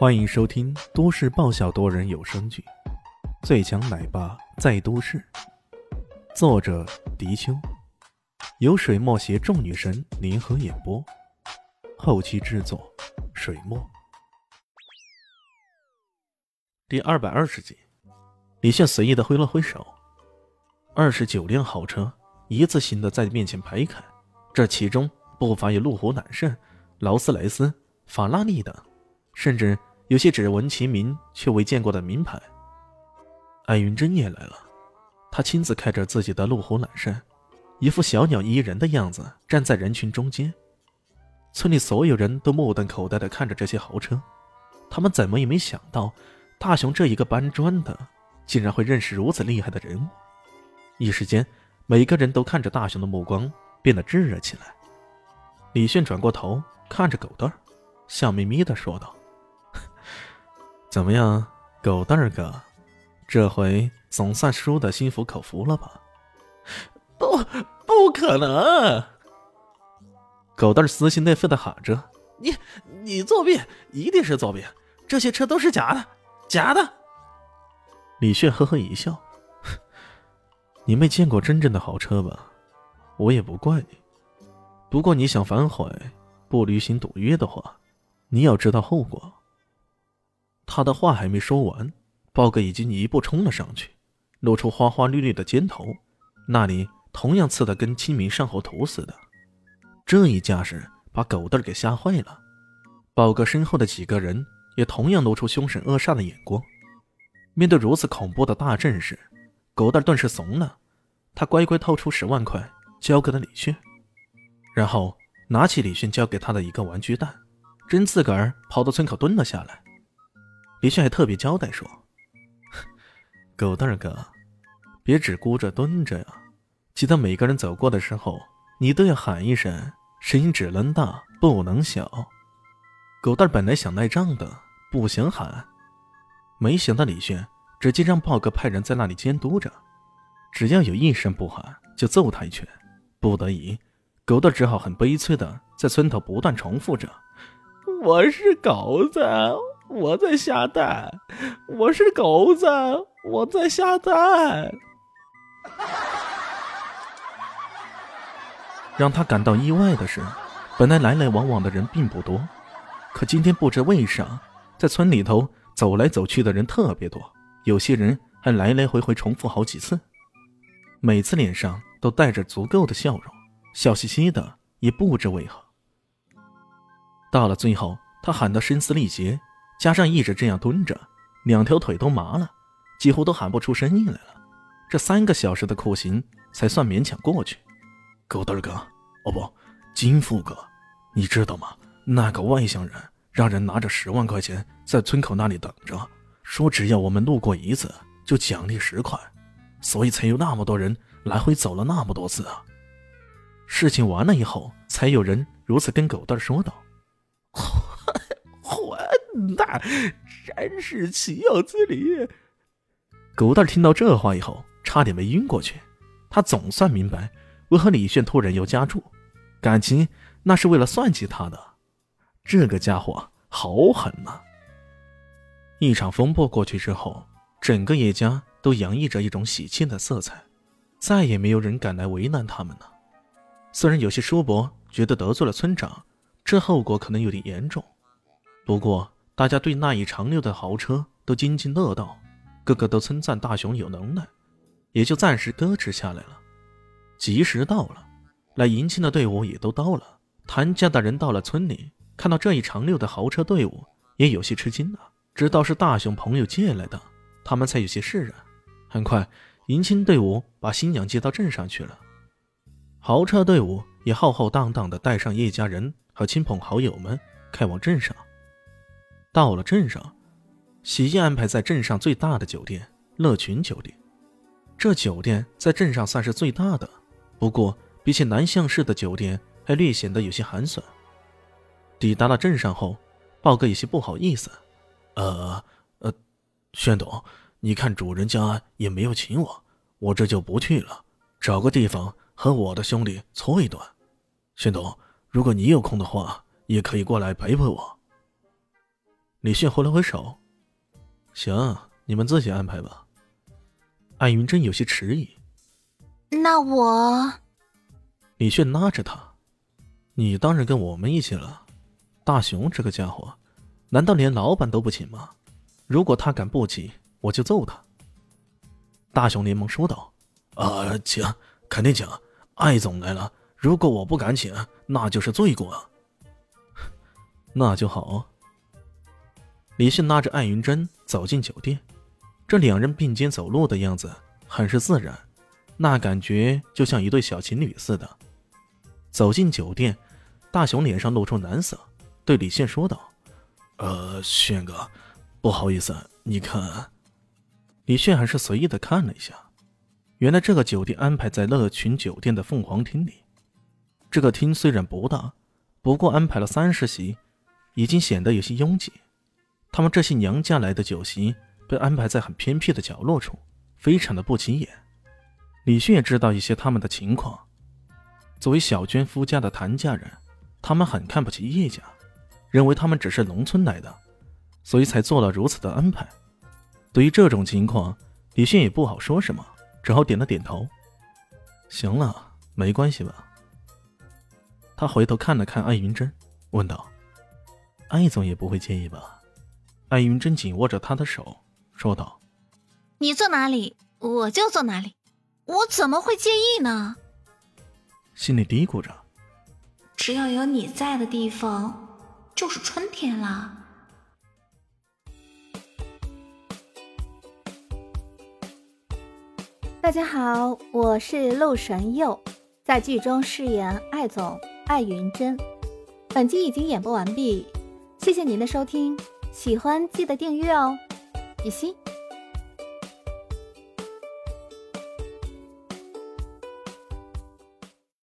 欢迎收听都市爆笑多人有声剧《最强奶爸在都市》，作者：迪秋，由水墨携众女神联合演播，后期制作：水墨。第二百二十集，李炫随意的挥了挥手，二十九辆豪车一字形的在面前排开，这其中不乏有路虎揽胜、劳斯莱斯、法拉利等，甚至。有些只闻其名却未见过的名牌。艾云珍也来了，他亲自开着自己的路虎揽胜，一副小鸟依人的样子，站在人群中间。村里所有人都目瞪口呆地看着这些豪车，他们怎么也没想到，大雄这一个搬砖的，竟然会认识如此厉害的人物。一时间，每个人都看着大雄的目光变得炙热起来。李炫转过头看着狗蛋儿，笑眯眯地说道。怎么样，狗蛋儿哥，这回总算输得心服口服了吧？不，不可能！狗蛋儿撕心裂肺的喊着：“你，你作弊，一定是作弊！这些车都是假的，假的！”李炫呵呵一笑：“ 你没见过真正的豪车吧？我也不怪你。不过你想反悔，不履行赌约的话，你要知道后果。”他的话还没说完，豹哥已经一步冲了上去，露出花花绿绿的肩头，那里同样刺得跟《清明上河图》似的。这一架势把狗蛋儿给吓坏了。豹哥身后的几个人也同样露出凶神恶煞的眼光。面对如此恐怖的大阵势，狗蛋儿顿时怂了。他乖乖掏出十万块交给了李迅，然后拿起李迅交给他的一个玩具蛋，真自个儿跑到村口蹲了下来。李炫还特别交代说：“狗蛋儿哥，别只顾着蹲着呀，记得每个人走过的时候，你都要喊一声，声音只能大不能小。”狗蛋儿本来想赖账的，不想喊，没想到李轩直接让豹哥派人在那里监督着，只要有一声不喊，就揍他一拳。不得已，狗蛋儿只好很悲催的在村头不断重复着：“我是狗子。”我在下蛋，我是狗子，我在下蛋。让他感到意外的是，本来来来往往的人并不多，可今天不知为啥，在村里头走来走去的人特别多，有些人还来来回回重复好几次，每次脸上都带着足够的笑容，笑嘻嘻的，也不知为何。到了最后，他喊得声嘶力竭。加上一直这样蹲着，两条腿都麻了，几乎都喊不出声音来了。这三个小时的酷刑才算勉强过去。狗蛋儿哥，哦不，金富哥，你知道吗？那个外乡人让人拿着十万块钱在村口那里等着，说只要我们路过一次就奖励十块，所以才有那么多人来回走了那么多次啊。事情完了以后，才有人如此跟狗蛋儿说道。那真是岂有此理！狗蛋听到这话以后，差点没晕过去。他总算明白为何李炫突然要加注，感情那是为了算计他的。这个家伙好狠呐！一场风波过去之后，整个叶家都洋溢着一种喜庆的色彩，再也没有人敢来为难他们了。虽然有些叔伯觉得得罪了村长，这后果可能有点严重，不过。大家对那一长溜的豪车都津津乐道，个个都称赞大雄有能耐，也就暂时搁置下来了。吉时到了，来迎亲的队伍也都到了。谭家的人到了村里，看到这一长溜的豪车队伍，也有些吃惊了。知道是大雄朋友借来的，他们才有些释然。很快，迎亲队伍把新娘接到镇上去了，豪车队伍也浩浩荡荡地带上叶家人和亲朋好友们开往镇上。到了镇上，喜宴安排在镇上最大的酒店——乐群酒店。这酒店在镇上算是最大的，不过比起南向市的酒店，还略显得有些寒酸。抵达了镇上后，豹哥有些不好意思：“呃，呃，宣董，你看主人家也没有请我，我这就不去了，找个地方和我的兄弟搓一顿。宣董，如果你有空的话，也可以过来陪陪我。”李迅挥了挥手：“行，你们自己安排吧。”艾云真有些迟疑：“那我……”李迅拉着他：“你当然跟我们一起了。大雄这个家伙，难道连老板都不请吗？如果他敢不请，我就揍他。”大雄连忙说道：“啊，请，肯定请。艾总来了，如果我不敢请，那就是罪过。”那就好。李迅拉着艾云珍走进酒店，这两人并肩走路的样子很是自然，那感觉就像一对小情侣似的。走进酒店，大雄脸上露出难色，对李现说道：“呃，炫哥，不好意思，你看。”李炫还是随意的看了一下，原来这个酒店安排在乐群酒店的凤凰厅里。这个厅虽然不大，不过安排了三十席，已经显得有些拥挤。他们这些娘家来的酒席被安排在很偏僻的角落处，非常的不起眼。李迅也知道一些他们的情况。作为小娟夫家的谭家人，他们很看不起叶家，认为他们只是农村来的，所以才做了如此的安排。对于这种情况，李迅也不好说什么，只好点了点头。行了，没关系吧？他回头看了看艾云珍，问道：“艾总也不会介意吧？”艾云珍紧握着他的手，说道：“你坐哪里，我就坐哪里，我怎么会介意呢？”心里嘀咕着：“只要有你在的地方，就是春天啦。”大家好，我是陆神佑，在剧中饰演艾总艾云珍。本集已经演播完毕，谢谢您的收听。喜欢记得订阅哦，比心。